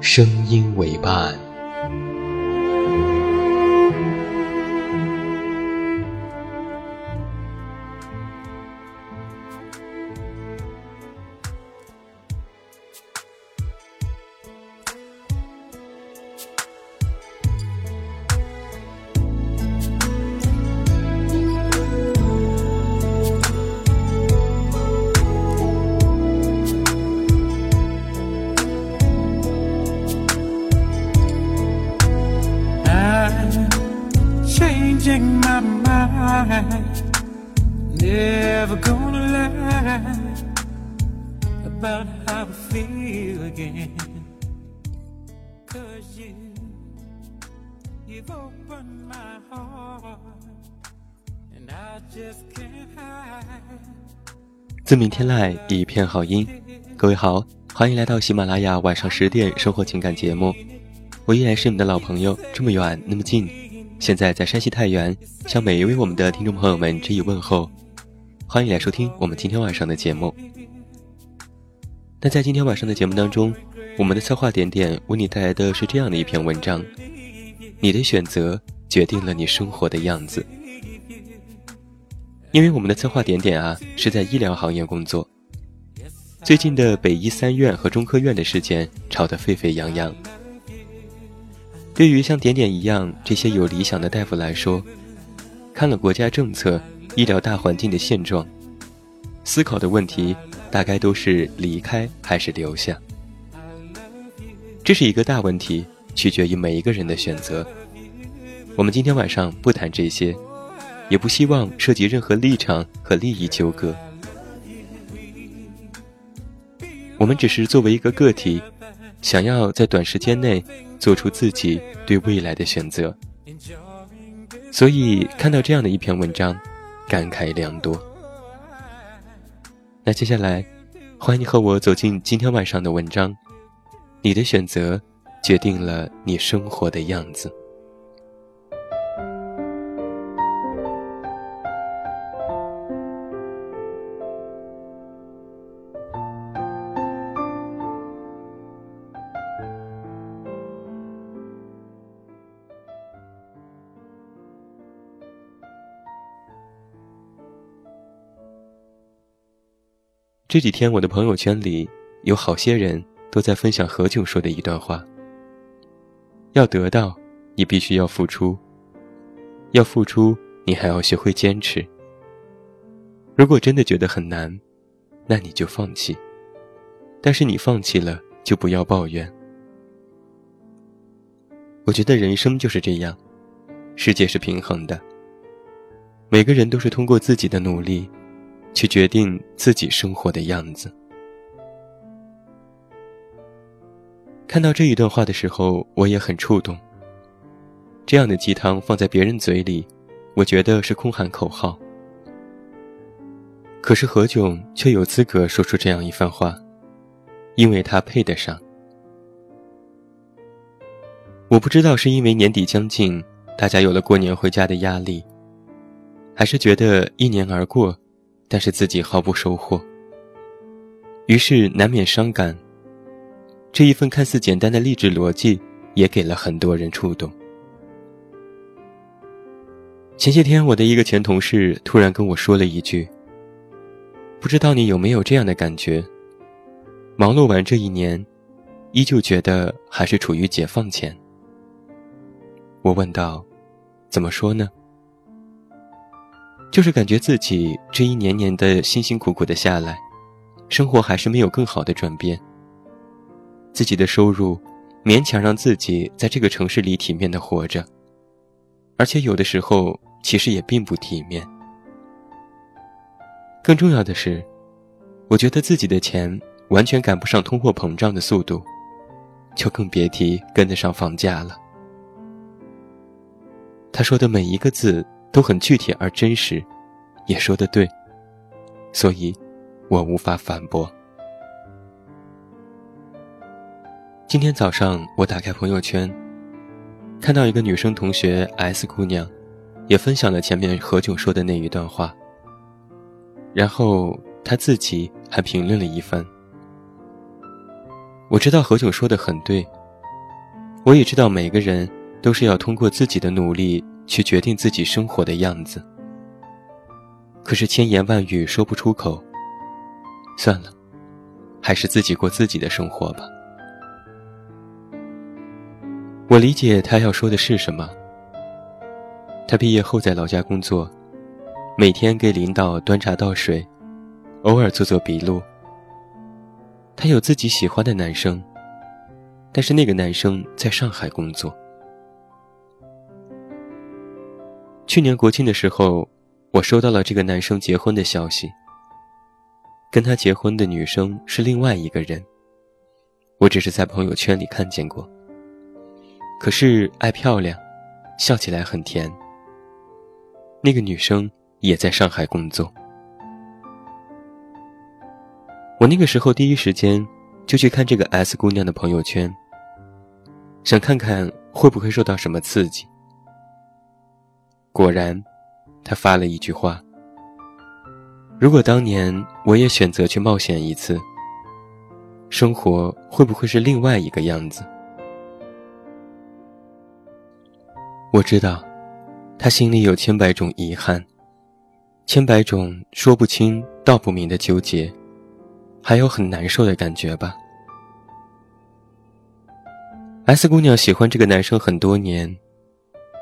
声音为伴。自鸣天籁，一片好音。各位好，欢迎来到喜马拉雅晚上十点生活情感节目。我依然是你们的老朋友，这么远那么近。现在在山西太原，向每一位我们的听众朋友们致以问候。欢迎来收听我们今天晚上的节目。那在今天晚上的节目当中，我们的策划点点为你带来的是这样的一篇文章：你的选择决定了你生活的样子。因为我们的策划点点啊是在医疗行业工作，最近的北医三院和中科院的事件吵得沸沸扬扬。对于像点点一样这些有理想的大夫来说，看了国家政策、医疗大环境的现状，思考的问题大概都是离开还是留下。这是一个大问题，取决于每一个人的选择。我们今天晚上不谈这些。也不希望涉及任何立场和利益纠葛。我们只是作为一个个体，想要在短时间内做出自己对未来的选择。所以看到这样的一篇文章，感慨良多。那接下来，欢迎你和我走进今天晚上的文章。你的选择，决定了你生活的样子。这几天，我的朋友圈里有好些人都在分享何炅说的一段话：要得到，你必须要付出；要付出，你还要学会坚持。如果真的觉得很难，那你就放弃。但是你放弃了，就不要抱怨。我觉得人生就是这样，世界是平衡的，每个人都是通过自己的努力。去决定自己生活的样子。看到这一段话的时候，我也很触动。这样的鸡汤放在别人嘴里，我觉得是空喊口号。可是何炅却有资格说出这样一番话，因为他配得上。我不知道是因为年底将近，大家有了过年回家的压力，还是觉得一年而过。但是自己毫不收获，于是难免伤感。这一份看似简单的励志逻辑，也给了很多人触动。前些天，我的一个前同事突然跟我说了一句：“不知道你有没有这样的感觉？忙碌完这一年，依旧觉得还是处于解放前。我问道：“怎么说呢？”就是感觉自己这一年年的辛辛苦苦的下来，生活还是没有更好的转变。自己的收入勉强让自己在这个城市里体面的活着，而且有的时候其实也并不体面。更重要的是，我觉得自己的钱完全赶不上通货膨胀的速度，就更别提跟得上房价了。他说的每一个字都很具体而真实，也说得对，所以，我无法反驳。今天早上我打开朋友圈，看到一个女生同学 S 姑娘，也分享了前面何炅说的那一段话。然后她自己还评论了一番。我知道何炅说的很对，我也知道每个人。都是要通过自己的努力去决定自己生活的样子。可是千言万语说不出口，算了，还是自己过自己的生活吧。我理解他要说的是什么。他毕业后在老家工作，每天给领导端茶倒水，偶尔做做笔录。他有自己喜欢的男生，但是那个男生在上海工作。去年国庆的时候，我收到了这个男生结婚的消息。跟他结婚的女生是另外一个人，我只是在朋友圈里看见过。可是爱漂亮，笑起来很甜。那个女生也在上海工作。我那个时候第一时间就去看这个 S 姑娘的朋友圈，想看看会不会受到什么刺激。果然，他发了一句话：“如果当年我也选择去冒险一次，生活会不会是另外一个样子？”我知道，他心里有千百种遗憾，千百种说不清道不明的纠结，还有很难受的感觉吧。S 姑娘喜欢这个男生很多年，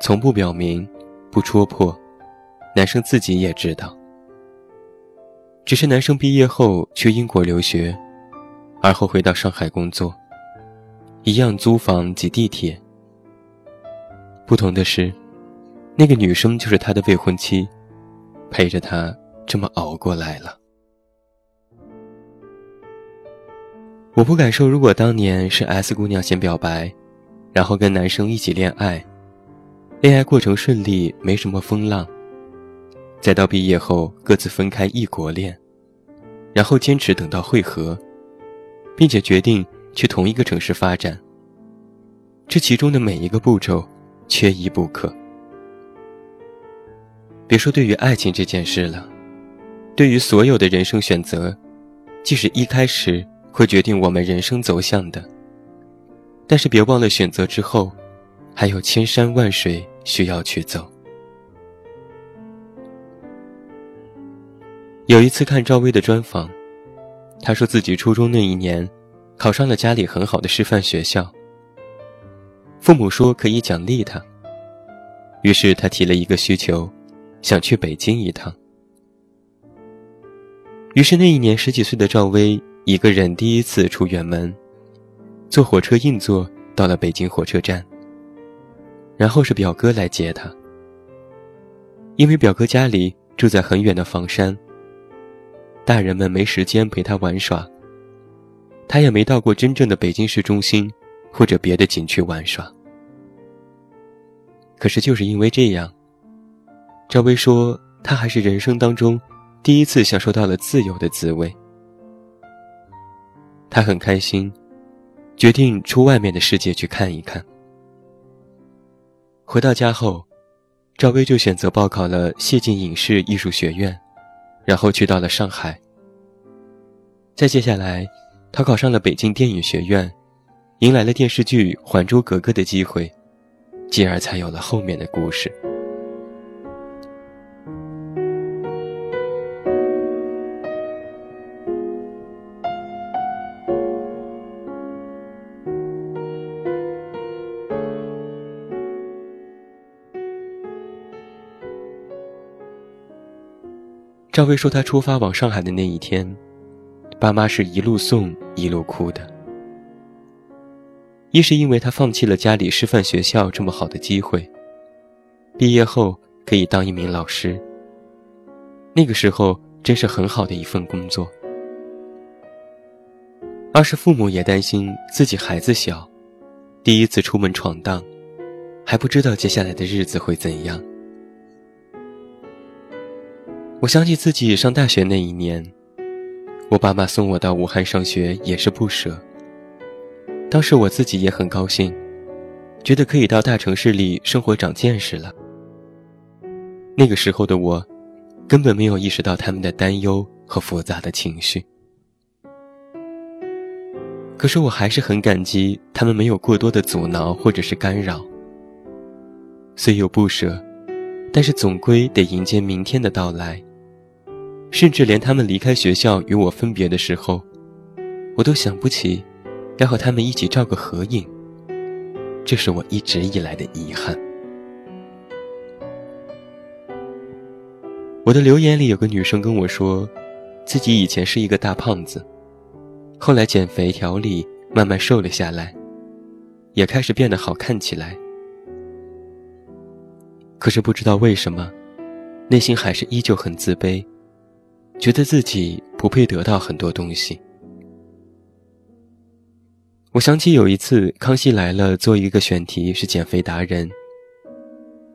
从不表明。不戳破，男生自己也知道。只是男生毕业后去英国留学，而后回到上海工作，一样租房挤地铁。不同的是，那个女生就是他的未婚妻，陪着他这么熬过来了。我不敢说，如果当年是 S 姑娘先表白，然后跟男生一起恋爱。恋爱过程顺利，没什么风浪。再到毕业后各自分开异国恋，然后坚持等到会合，并且决定去同一个城市发展。这其中的每一个步骤，缺一不可。别说对于爱情这件事了，对于所有的人生选择，即使一开始会决定我们人生走向的，但是别忘了选择之后，还有千山万水。需要去走。有一次看赵薇的专访，她说自己初中那一年，考上了家里很好的师范学校。父母说可以奖励她，于是她提了一个需求，想去北京一趟。于是那一年十几岁的赵薇一个人第一次出远门，坐火车硬座到了北京火车站。然后是表哥来接他，因为表哥家里住在很远的房山。大人们没时间陪他玩耍，他也没到过真正的北京市中心或者别的景区玩耍。可是就是因为这样，赵薇说她还是人生当中第一次享受到了自由的滋味。她很开心，决定出外面的世界去看一看。回到家后，赵薇就选择报考了谢晋影视艺术学院，然后去到了上海。再接下来，她考上了北京电影学院，迎来了电视剧《还珠格格》的机会，继而才有了后面的故事。赵薇说，她出发往上海的那一天，爸妈是一路送一路哭的。一是因为她放弃了家里师范学校这么好的机会，毕业后可以当一名老师。那个时候真是很好的一份工作。二是父母也担心自己孩子小，第一次出门闯荡，还不知道接下来的日子会怎样。我想起自己上大学那一年，我爸妈送我到武汉上学也是不舍。当时我自己也很高兴，觉得可以到大城市里生活长见识了。那个时候的我，根本没有意识到他们的担忧和复杂的情绪。可是我还是很感激他们没有过多的阻挠或者是干扰。虽有不舍，但是总归得迎接明天的到来。甚至连他们离开学校与我分别的时候，我都想不起要和他们一起照个合影。这是我一直以来的遗憾。我的留言里有个女生跟我说，自己以前是一个大胖子。后来减肥调理，慢慢瘦了下来，也开始变得好看起来。可是不知道为什么，内心还是依旧很自卑，觉得自己不配得到很多东西。我想起有一次《康熙来了》做一个选题是减肥达人，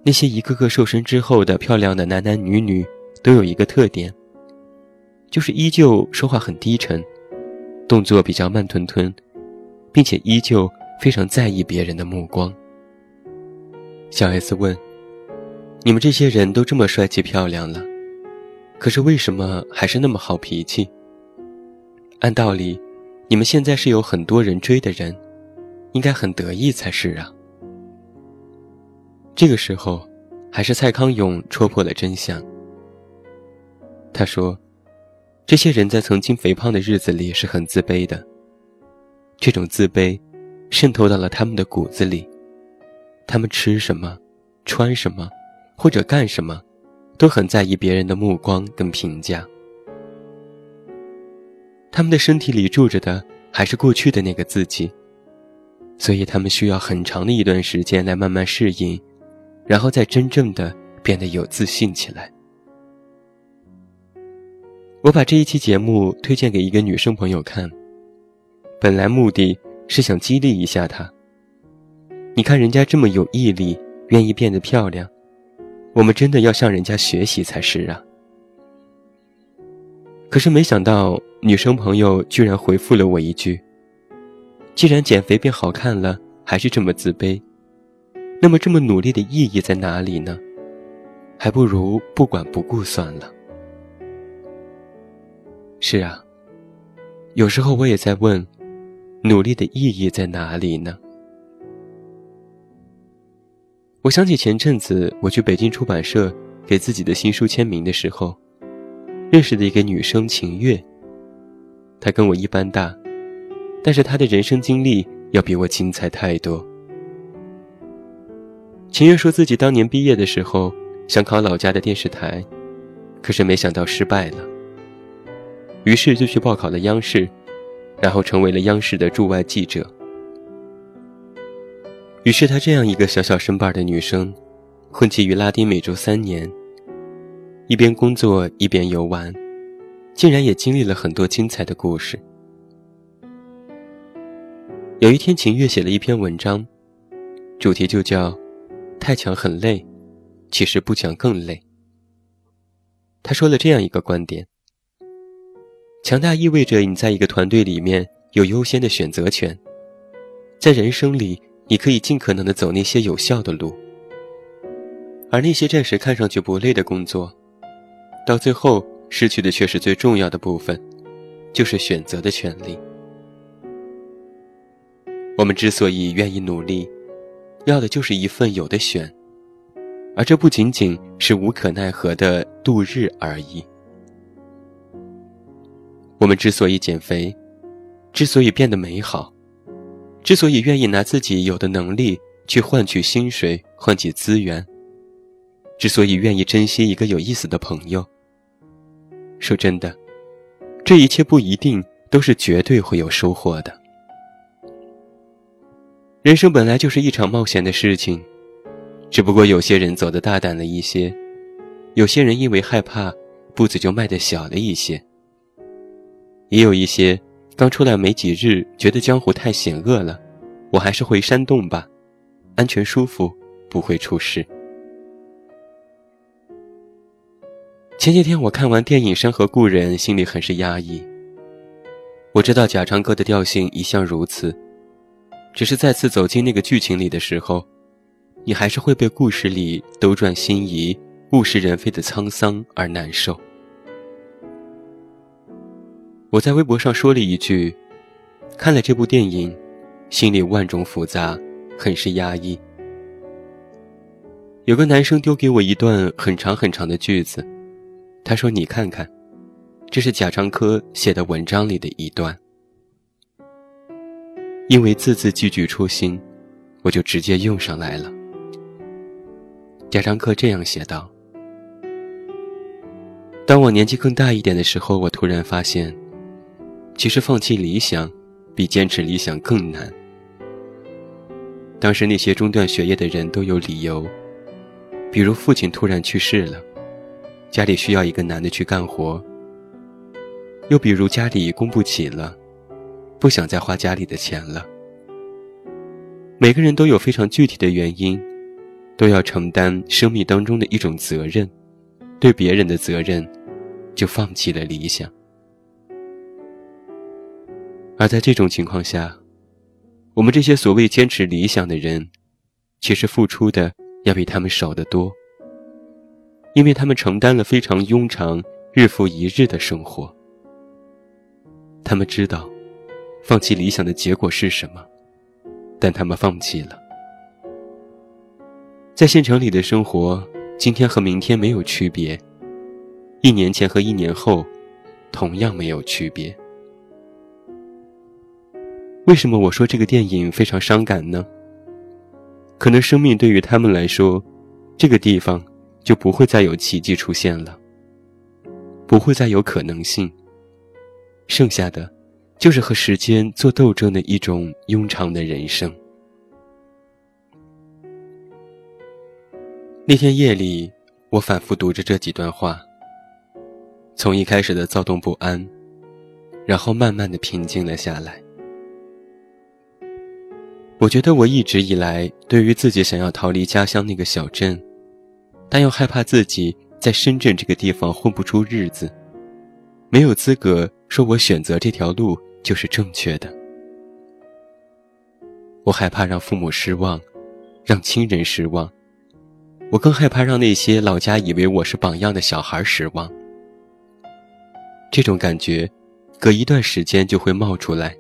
那些一个个瘦身之后的漂亮的男男女女，都有一个特点，就是依旧说话很低沉。动作比较慢吞吞，并且依旧非常在意别人的目光。小 S 问：“你们这些人都这么帅气漂亮了，可是为什么还是那么好脾气？按道理，你们现在是有很多人追的人，应该很得意才是啊。”这个时候，还是蔡康永戳破了真相。他说。这些人在曾经肥胖的日子里是很自卑的，这种自卑渗透到了他们的骨子里。他们吃什么、穿什么，或者干什么，都很在意别人的目光跟评价。他们的身体里住着的还是过去的那个自己，所以他们需要很长的一段时间来慢慢适应，然后再真正的变得有自信起来。我把这一期节目推荐给一个女生朋友看，本来目的是想激励一下她。你看人家这么有毅力，愿意变得漂亮，我们真的要向人家学习才是啊。可是没想到女生朋友居然回复了我一句：“既然减肥变好看了，还是这么自卑，那么这么努力的意义在哪里呢？还不如不管不顾算了。”是啊，有时候我也在问，努力的意义在哪里呢？我想起前阵子我去北京出版社给自己的新书签名的时候，认识的一个女生秦月。她跟我一般大，但是她的人生经历要比我精彩太多。秦月说自己当年毕业的时候想考老家的电视台，可是没想到失败了。于是就去报考了央视，然后成为了央视的驻外记者。于是她这样一个小小身板的女生，混迹于拉丁美洲三年，一边工作一边游玩，竟然也经历了很多精彩的故事。有一天，秦月写了一篇文章，主题就叫“太强很累，其实不强更累”。他说了这样一个观点。强大意味着你在一个团队里面有优先的选择权，在人生里，你可以尽可能的走那些有效的路，而那些暂时看上去不累的工作，到最后失去的却是最重要的部分，就是选择的权利。我们之所以愿意努力，要的就是一份有的选，而这不仅仅是无可奈何的度日而已。我们之所以减肥，之所以变得美好，之所以愿意拿自己有的能力去换取薪水、换取资源，之所以愿意珍惜一个有意思的朋友，说真的，这一切不一定都是绝对会有收获的。人生本来就是一场冒险的事情，只不过有些人走得大胆了一些，有些人因为害怕，步子就迈得小了一些。也有一些刚出来没几日，觉得江湖太险恶了，我还是回山洞吧，安全舒服，不会出事。前几天我看完电影《山河故人》，心里很是压抑。我知道贾樟柯的调性一向如此，只是再次走进那个剧情里的时候，你还是会被故事里斗转星移、物是人非的沧桑而难受。我在微博上说了一句：“看了这部电影，心里万种复杂，很是压抑。”有个男生丢给我一段很长很长的句子。他说：“你看看，这是贾樟柯写的文章里的一段。因为字字句句出心，我就直接用上来了。”贾樟柯这样写道：“当我年纪更大一点的时候，我突然发现，其实放弃理想，比坚持理想更难。当时那些中断学业的人都有理由，比如父亲突然去世了。”家里需要一个男的去干活，又比如家里供不起了，不想再花家里的钱了。每个人都有非常具体的原因，都要承担生命当中的一种责任，对别人的责任，就放弃了理想。而在这种情况下，我们这些所谓坚持理想的人，其实付出的要比他们少得多。因为他们承担了非常庸常、日复一日的生活，他们知道，放弃理想的结果是什么，但他们放弃了。在县城里的生活，今天和明天没有区别，一年前和一年后，同样没有区别。为什么我说这个电影非常伤感呢？可能生命对于他们来说，这个地方。就不会再有奇迹出现了，不会再有可能性。剩下的，就是和时间做斗争的一种庸长的人生。那天夜里，我反复读着这几段话，从一开始的躁动不安，然后慢慢的平静了下来。我觉得我一直以来，对于自己想要逃离家乡那个小镇。但又害怕自己在深圳这个地方混不出日子，没有资格说我选择这条路就是正确的。我害怕让父母失望，让亲人失望，我更害怕让那些老家以为我是榜样的小孩失望。这种感觉，隔一段时间就会冒出来，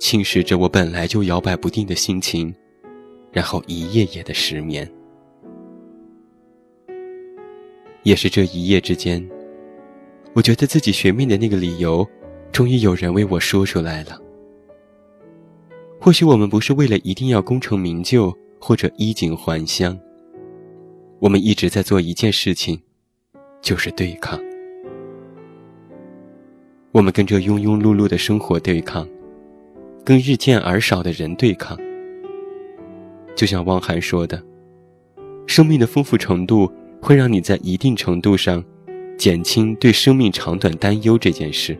侵蚀着我本来就摇摆不定的心情，然后一夜夜的失眠。也是这一夜之间，我觉得自己学命的那个理由，终于有人为我说出来了。或许我们不是为了一定要功成名就或者衣锦还乡，我们一直在做一件事情，就是对抗。我们跟这庸庸碌碌的生活对抗，跟日渐而少的人对抗。就像汪涵说的，生命的丰富程度。会让你在一定程度上减轻对生命长短担忧这件事。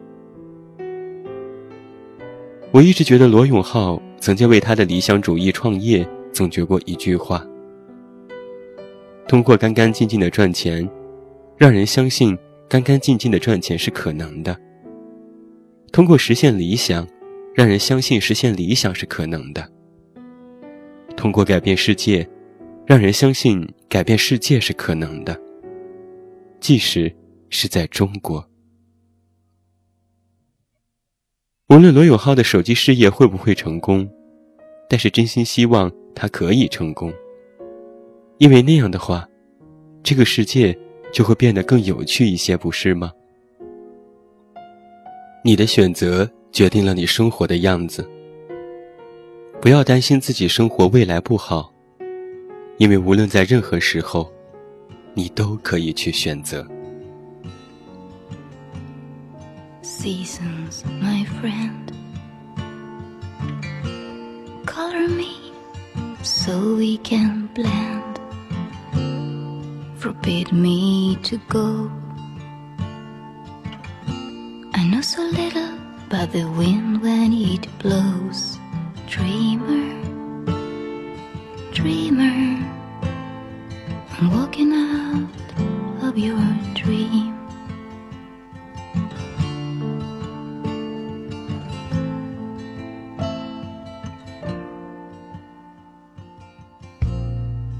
我一直觉得罗永浩曾经为他的理想主义创业总结过一句话：通过干干净净的赚钱，让人相信干干净净的赚钱是可能的；通过实现理想，让人相信实现理想是可能的；通过改变世界。让人相信改变世界是可能的，即使是在中国。无论罗永浩的手机事业会不会成功，但是真心希望他可以成功，因为那样的话，这个世界就会变得更有趣一些，不是吗？你的选择决定了你生活的样子，不要担心自己生活未来不好。因为无论在任何时候，你都可以去选择。seasons, my friend. Color me so we can blend. Forbid me to go. I know so little about the wind when it blows. Dreamer, dreamer, I'm walking out of your dream.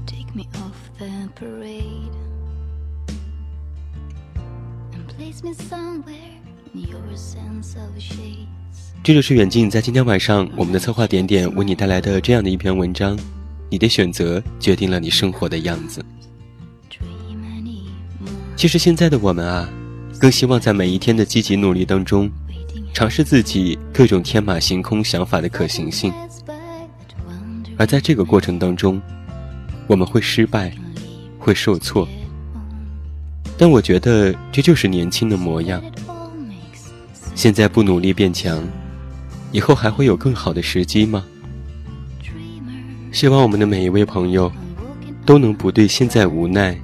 Take me off the parade and place me somewhere 这就是远近在今天晚上我们的策划点点为你带来的这样的一篇文章。你的选择决定了你生活的样子。其实现在的我们啊，更希望在每一天的积极努力当中，尝试自己各种天马行空想法的可行性。而在这个过程当中，我们会失败，会受挫，但我觉得这就是年轻的模样。现在不努力变强，以后还会有更好的时机吗？希望我们的每一位朋友都能不对现在无奈，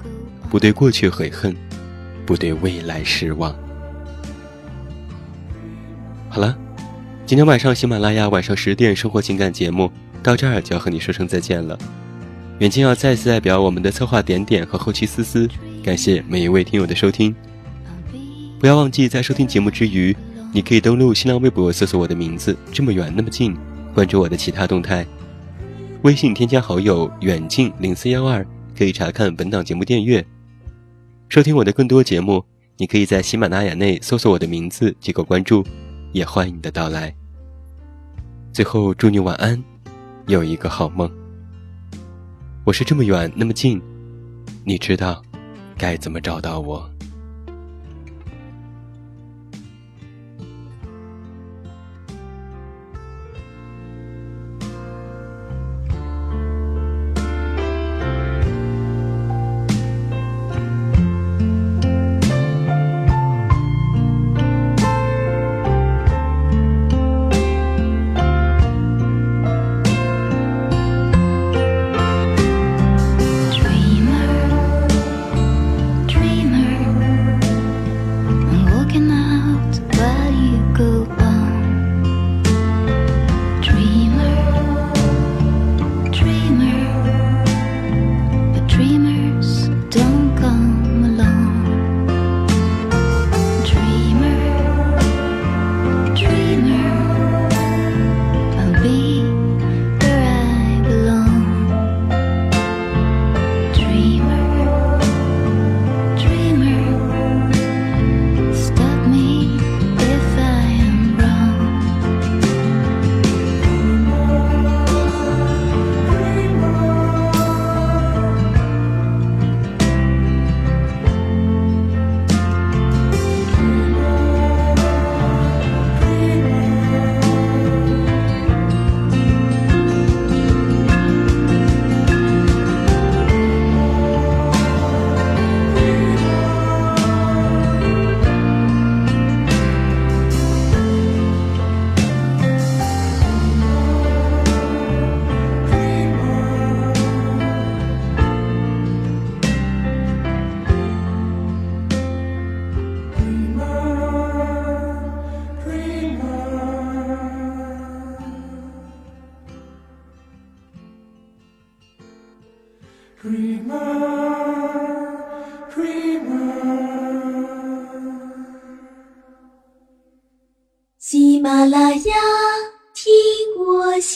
不对过去悔恨，不对未来失望。好了，今天晚上喜马拉雅晚上十点生活情感节目到这儿就要和你说声再见了。远近要再次代表我们的策划点点和后期思思，感谢每一位听友的收听。不要忘记在收听节目之余，你可以登录新浪微博搜索我的名字“这么远那么近”，关注我的其他动态。微信添加好友“远近零四幺二”，可以查看本档节目订阅。收听我的更多节目，你可以在喜马拉雅内搜索我的名字即可关注，也欢迎你的到来。最后，祝你晚安，有一个好梦。我是这么远那么近，你知道该怎么找到我。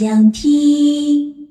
想听。